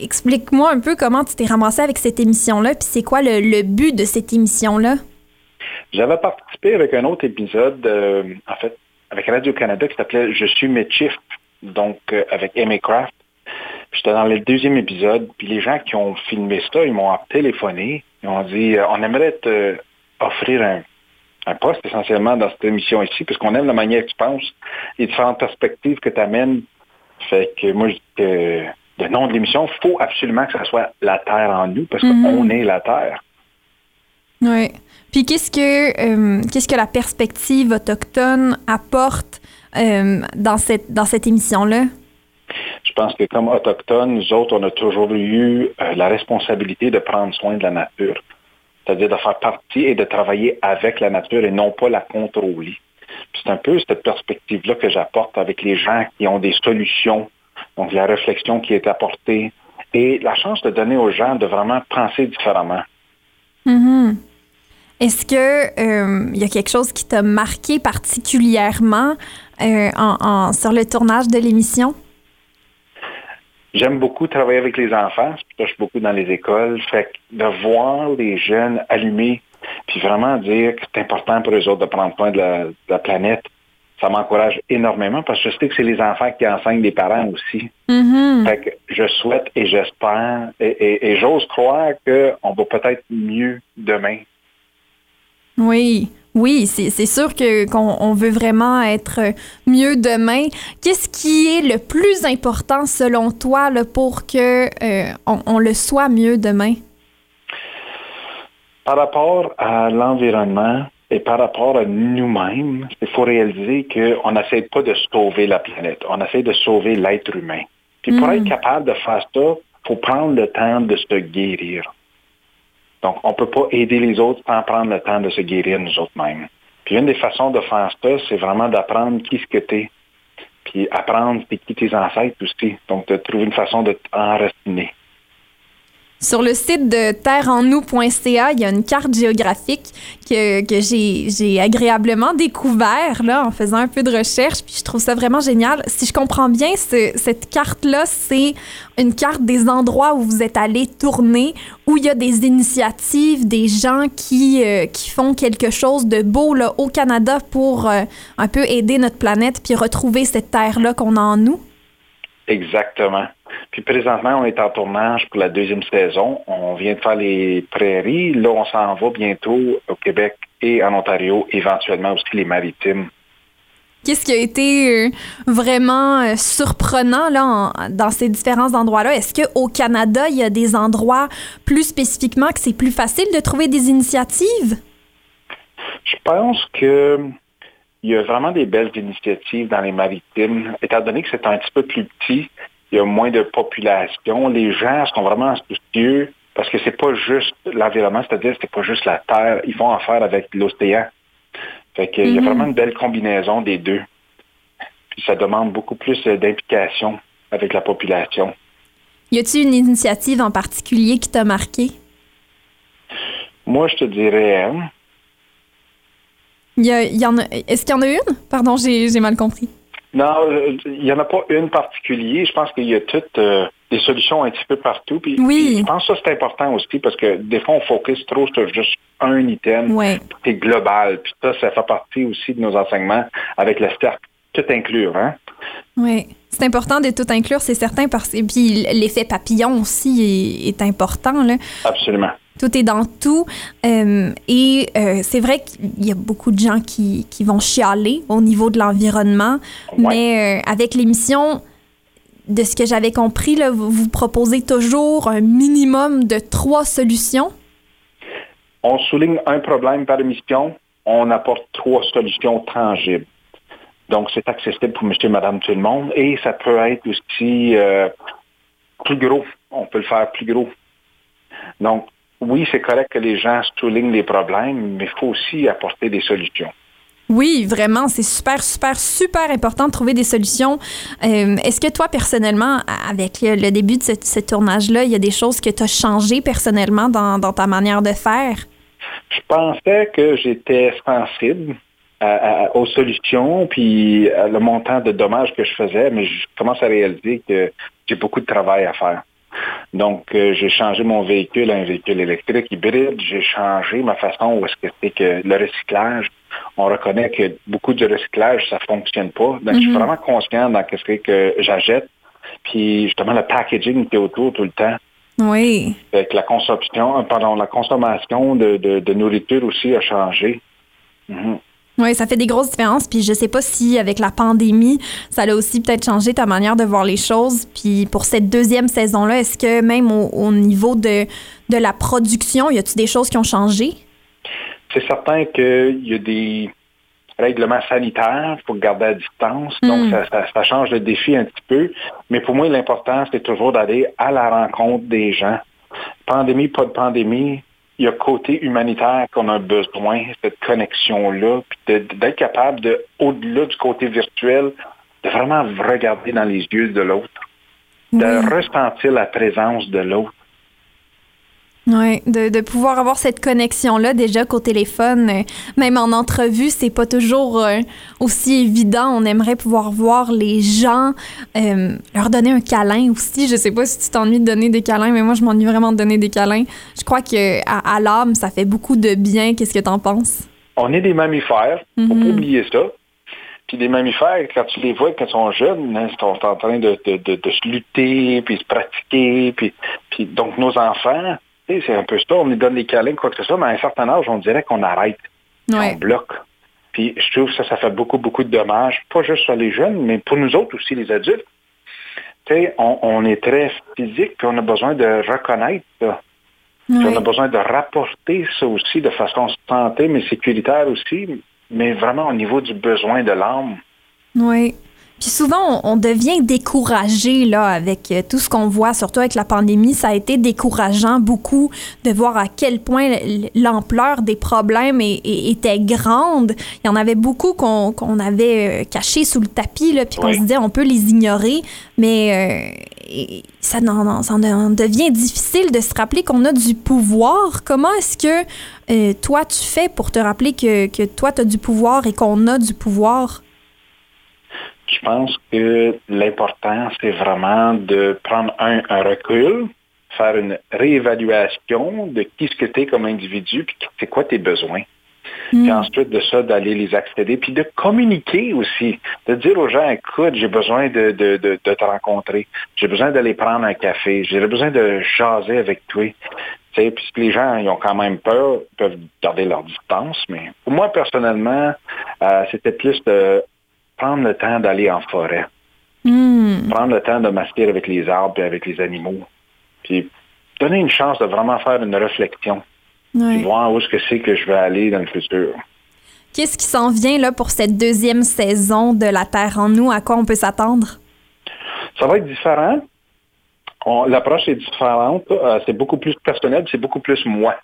explique-moi un peu comment tu t'es ramassé avec cette émission-là, puis c'est quoi le, but de cette émission-là? J'avais participé avec un autre épisode, euh, en fait, avec Radio-Canada qui s'appelait Je suis Mitchif, donc euh, avec Amy Craft. J'étais dans le deuxième épisode, puis les gens qui ont filmé ça, ils m'ont téléphoné. Ils m'ont dit On aimerait te offrir un, un poste essentiellement dans cette émission ici, parce qu'on aime la manière que tu penses, les différentes perspectives que tu amènes. Fait que moi, je le nom de l'émission, il faut absolument que ce soit la Terre en nous, parce qu'on mhm. est la Terre. Oui. Puis qu'est-ce que, euh, qu'est-ce que la perspective autochtone apporte euh, dans cette, dans cette émission-là? Je pense que comme autochtones, nous autres, on a toujours eu euh, la responsabilité de prendre soin de la nature. C'est-à-dire de faire partie et de travailler avec la nature et non pas la contrôler. C'est un peu cette perspective-là que j'apporte avec les gens qui ont des solutions, donc la réflexion qui est apportée et la chance de donner aux gens de vraiment penser différemment. Mhm. Est-ce que euh, il y a quelque chose qui t'a marqué particulièrement euh, en- sur le tournage de l'émission? J'aime beaucoup travailler avec les enfants, je touche beaucoup dans les écoles. Fait que de voir les jeunes allumés, puis vraiment dire que c'est important pour eux autres de prendre soin de la, de la planète, ça m'encourage énormément parce que je sais que c'est les enfants qui enseignent les parents aussi. Mhm. Fait que je souhaite et j'espère et, et- et j'ose croire qu'on va peut-être mieux demain. Oui, oui, c'est sûr que qu'on on veut vraiment être mieux demain. Qu'est-ce qui est le plus important selon toi là, pour que euh, on, on le soit mieux demain? Par rapport à l'environnement et par rapport à nous-mêmes, il faut réaliser qu'on n'essaie pas de sauver la planète, on essaie de sauver l'être humain. Puis pour Mm. être capable de faire ça, il faut prendre le temps de se guérir. Donc, on ne peut pas aider les autres sans prendre le temps de se guérir nous autres mêmes. Puis une des façons de faire ça, c'est vraiment d'apprendre qui ce que tu es. Puis apprendre qui tes ancêtres aussi. Donc, de trouver une façon de t'enraciner. Sur le site de terreennou.ca, il y a une carte géographique que, que j'ai agréablement découvert là, en faisant un peu de recherche, puis je trouve ça vraiment génial. Si je comprends bien, ce- cette carte-là, c'est une carte des endroits où vous êtes allé tourner, où il y a des initiatives, des gens qui, euh, qui font quelque chose de beau là, au Canada pour euh, un peu aider notre planète, puis retrouver cette terre-là qu'on a en nous. Exactement. Puis présentement, on est en tournage pour la deuxième saison. On vient de faire les prairies. Là, on s'en va bientôt au Québec et en Ontario, éventuellement aussi les maritimes. Qu'est-ce qui a été euh, vraiment euh, surprenant là, en- dans ces différents endroits-là? Est-ce qu'au Canada, il y a des endroits plus spécifiquement que c'est plus facile de trouver des initiatives? Je pense que il y a vraiment des belles initiatives dans les maritimes. Étant donné que c'est un petit peu plus petit, il y a moins de population. Les gens sont vraiment soucieux parce que c'est pas juste l'environnement, c'est-à-dire que c'est pas juste la terre. Ils font affaire avec l'océan. Fait qu'il y a Mhm. vraiment une belle combinaison des deux. Puis ça demande beaucoup plus euh, d'implication avec la population. Y a-t-il une initiative en particulier qui t'a marqué? Moi, je te dirais, hein, Y a- y en a- Est-ce qu'il y en a une? Pardon, j'ai mal compris. Non, euh, il n'y en a pas une particulière. Je pense qu'il y a toutes euh, des solutions un petit peu partout. Puis, Oui. je pense que ça, c'est important aussi parce que des fois, on focus trop sur juste un item. Ouais. C'est global. Puis ça, ça fait partie aussi de nos enseignements avec le cercle. Tout inclure, hein? Oui. C'est important de tout inclure, c'est certain, parce que puis l'effet papillon aussi est, est important. Là. Absolument. Tout est dans tout. Euh, et euh, c'est vrai qu'il y a beaucoup de gens qui, qui vont chialer au niveau de l'environnement. Ouais. Mais euh, avec l'émission, de ce que j'avais compris, là, vous, vous proposez toujours un minimum de trois solutions. On souligne un problème par émission. On apporte trois solutions tangibles. Donc, c'est accessible pour monsieur, madame, tout le monde. Et ça peut être aussi plus gros. On peut le faire plus gros. Donc, oui, c'est correct que les gens soulignent les problèmes, mais il faut aussi apporter des solutions. Oui, vraiment, c'est super, super, super important de trouver des solutions. Euh, Est-ce que toi, personnellement, avec le, début de ce, ce tournage-là, il y a des choses que tu as changées personnellement dans, dans ta manière de faire? Je pensais que j'étais sensible à- à- aux solutions, puis à le montant de dommages que je faisais, mais je commence à réaliser que j'ai beaucoup de travail à faire. Donc, euh, j'ai changé mon véhicule à un véhicule électrique hybride. J'ai changé ma façon où est-ce que c'est que le recyclage, on reconnaît que beaucoup de recyclage, ça fonctionne pas. Donc, je suis Mhm. vraiment conscient dans ce que, que j'achète. Puis, justement, le packaging qui est autour tout le temps. Oui. Fait que la consommation, pardon, la consommation de, de- de nourriture aussi a changé. Mhm. Oui, ça fait des grosses différences. Puis je sais pas si avec la pandémie, ça a aussi peut-être changé ta manière de voir les choses. Puis pour cette deuxième saison-là, est-ce que même au, au niveau de, de la production, y a-t-il des choses qui ont changé? c'est certain qu'il y a des règlements sanitaires pour garder à distance, donc ça, ça- ça change le défi un petit peu. Mais pour moi, l'important, c'est toujours d'aller à la rencontre des gens. Pandémie, pas de pandémie, il y a côté humanitaire qu'on a besoin, cette connexion-là, puis d'être capable de, au-delà du côté virtuel, de vraiment regarder dans les yeux de l'autre, de Oui. ressentir la présence de l'autre. Oui, de, de pouvoir avoir cette connexion-là déjà qu'au téléphone, euh, même en entrevue, c'est pas toujours euh, aussi évident. On aimerait pouvoir voir les gens, euh, leur donner un câlin aussi. Je sais pas si tu t'ennuies de donner des câlins, mais moi, je m'ennuie vraiment de donner des câlins. Je crois que à, à l'âme, ça fait beaucoup de bien. Qu'est-ce que t'en penses? On est des mammifères, faut Mhm. pas oublier ça. Puis des mammifères, quand tu les vois quand ils sont jeunes, hein, ils sont en train de, de, de, de se lutter, puis se pratiquer, puis, puis donc nos enfants, c'est un peu ça, on nous donne des câlins, quoi que ce soit, mais à un certain âge, on dirait qu'on arrête, Ouais. on bloque. Puis je trouve que ça, ça fait beaucoup, beaucoup de dommages, pas juste sur les jeunes, mais pour nous autres aussi, les adultes. Tu sais, on, on est très physique, puis on a besoin de reconnaître ça. Puis on a besoin de rapporter ça aussi de façon santé, mais sécuritaire aussi, mais vraiment au niveau du besoin de l'âme. Oui. Puis souvent, on, on devient découragé là avec euh, tout ce qu'on voit, surtout avec la pandémie. Ça a été décourageant beaucoup de voir à quel point l'ampleur des problèmes est- est- était grande. Il y en avait beaucoup qu'on avait euh, cachés sous le tapis, là, puis qu'on Oui. se disait on peut les ignorer, mais euh, ça, en- ça en devient difficile de se rappeler qu'on a du pouvoir. Comment est-ce que euh, toi, tu fais pour te rappeler que, que toi, tu as du pouvoir et qu'on a du pouvoir? Je pense que l'important, c'est vraiment de prendre un, un recul, faire une réévaluation de qui ce que tu es comme individu, puis c'est quoi tes besoins. Puis ensuite de ça, d'aller les accéder, puis de communiquer aussi, de dire aux gens, écoute, j'ai besoin de, de, de, de te rencontrer, j'ai besoin d'aller prendre un café, j'ai besoin de jaser avec toi. Tu sais, puis les gens, ils ont quand même peur, ils peuvent garder leur distance, mais pour moi, personnellement, euh, c'était plus de prendre le temps d'aller en forêt, Hmm. prendre le temps de m'asseoir avec les arbres et avec les animaux, puis donner une chance de vraiment faire une réflexion, puis voir où est-ce que c'est que je vais aller dans le futur. Qu'est-ce qui s'en vient là pour cette deuxième saison de La Terre en nous? À quoi on peut s'attendre? Ça va être différent. L'approche est différente. Euh, c'est beaucoup plus personnel, c'est beaucoup plus moi.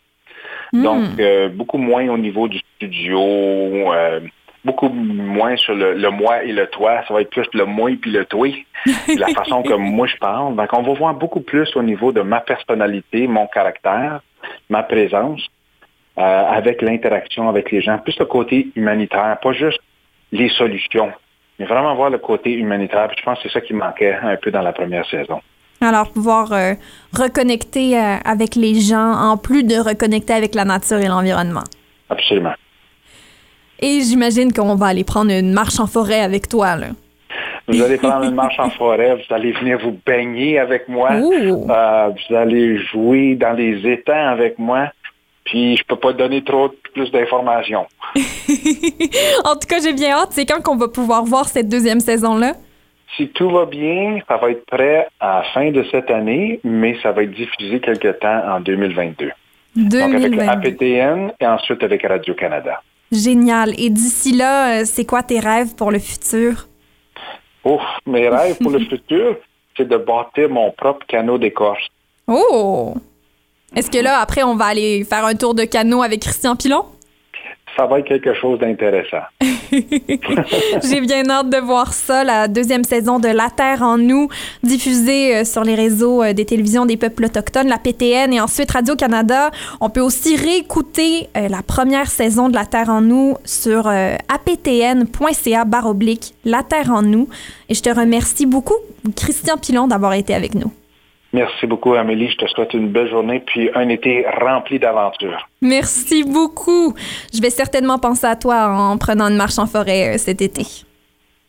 Donc, euh, beaucoup moins au niveau du studio, euh, beaucoup moins sur le, le moi et le toi. Ça va être plus le moi puis le toi, la façon que moi je parle. Donc, on va voir beaucoup plus au niveau de ma personnalité, mon caractère, ma présence, euh, avec l'interaction avec les gens. Plus le côté humanitaire, pas juste les solutions, mais vraiment voir le côté humanitaire. Puis je pense que c'est ça qui manquait un peu dans la première saison. Alors, pouvoir euh, reconnecter euh, avec les gens en plus de reconnecter avec la nature et l'environnement. Absolument. Et j'imagine qu'on va aller prendre une marche en forêt avec toi. Là. Vous allez prendre une marche en forêt, vous allez venir vous baigner avec moi. Euh, vous allez jouer dans les étangs avec moi, puis je peux pas donner trop plus d'informations. en tout cas, j'ai bien hâte. C'est quand qu'on va pouvoir voir cette deuxième saison-là? Si tout va bien, ça va être prêt à la fin de cette année, mais ça va être diffusé quelque temps en 2022. Donc avec 2022. APTN et ensuite avec Radio-Canada. Génial. Et d'ici là, euh, c'est quoi tes rêves pour le futur? Ouf, mes rêves pour le futur, c'est de bâtir mon propre canot d'écorce. Oh! Est-ce que là, après, on va aller faire un tour de canot avec Christian Pilon? Ça va être quelque chose d'intéressant. J'ai bien hâte de voir ça, la deuxième saison de La Terre en nous, diffusée euh, sur les réseaux euh, des télévisions des peuples autochtones, la PTN et ensuite Radio-Canada. On peut aussi réécouter euh, la première saison de La Terre en nous sur aptn.ca baroblique La Terre en nous. Et je te remercie beaucoup, Christian Pilon, d'avoir été avec nous. Merci beaucoup, Amélie. Je te souhaite une belle journée puis un été rempli d'aventures. Merci beaucoup. Je vais certainement penser à toi en prenant une marche en forêt euh, cet été.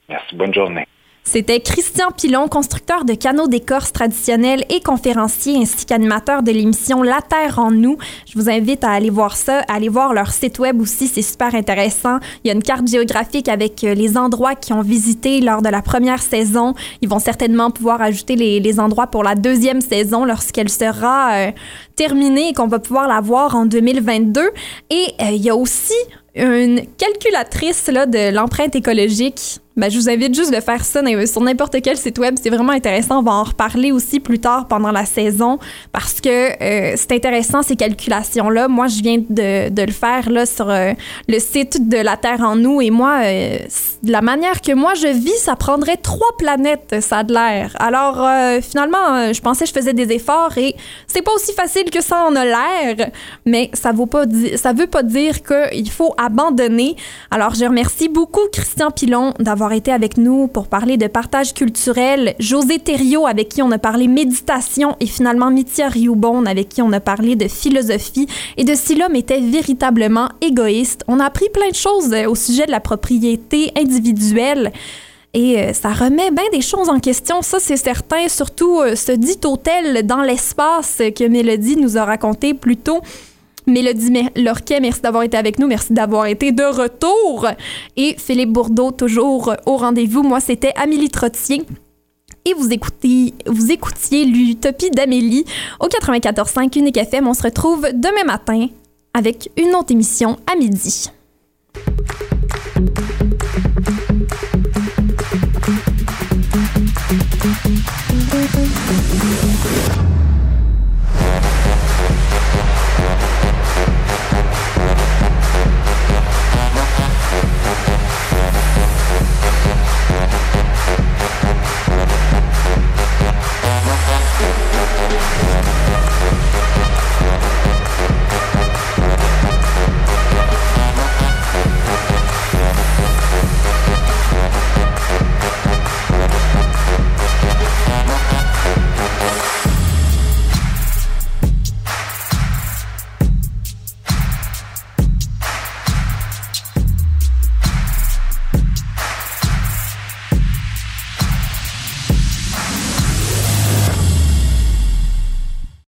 Merci. Bonne journée. C'était Christian Pilon, constructeur de canaux d'écorce traditionnels et conférencier ainsi qu'animateur de l'émission La Terre en nous. Je vous invite à aller voir ça, à aller voir leur site web aussi, c'est super intéressant. Il y a une carte géographique avec euh, les endroits qu'ils ont visités lors de la première saison. Ils vont certainement pouvoir ajouter les, endroits pour la deuxième saison lorsqu'elle sera euh, terminée et qu'on va pouvoir la voir en 2022. Et euh, il y a aussi une calculatrice là, de l'empreinte écologique. Ben, je vous invite juste de faire ça sur n'importe quel site web. C'est vraiment intéressant. On va en reparler aussi plus tard pendant la saison parce que euh, c'est intéressant ces calculations-là. Moi, je viens de, de le faire là, sur euh, le site de la Terre en nous et moi, euh, de la manière que moi je vis, ça prendrait trois planètes, ça a de l'air. Alors, finalement, je pensais que je faisais des efforts et c'est pas aussi facile que ça en a l'air, mais ça vaut pas ça veut pas dire qu'il faut abandonner. Alors, je remercie beaucoup Christian Pilon d'avoir été avec nous pour parler de partage culturel, José Thériault avec qui on a parlé méditation et finalement Mithia Rioubon avec qui on a parlé de philosophie et de si l'homme était véritablement égoïste. On a appris plein de choses euh, au sujet de la propriété individuelle. Et euh, ça remet bien des choses en question, ça c'est certain, surtout euh, ce dit hôtel dans l'espace que Mélodie nous a raconté plus tôt. Mélodie Lorquet, merci d'avoir été avec nous. Merci d'avoir été de retour. Et Philippe Bourdeau, toujours au rendez-vous. Moi, c'était Amélie Trottier. Et vous écoutez, vous écoutiez l'Utopie d'Amélie au 94.5 Unique FM. On se retrouve demain matin avec une autre émission à midi.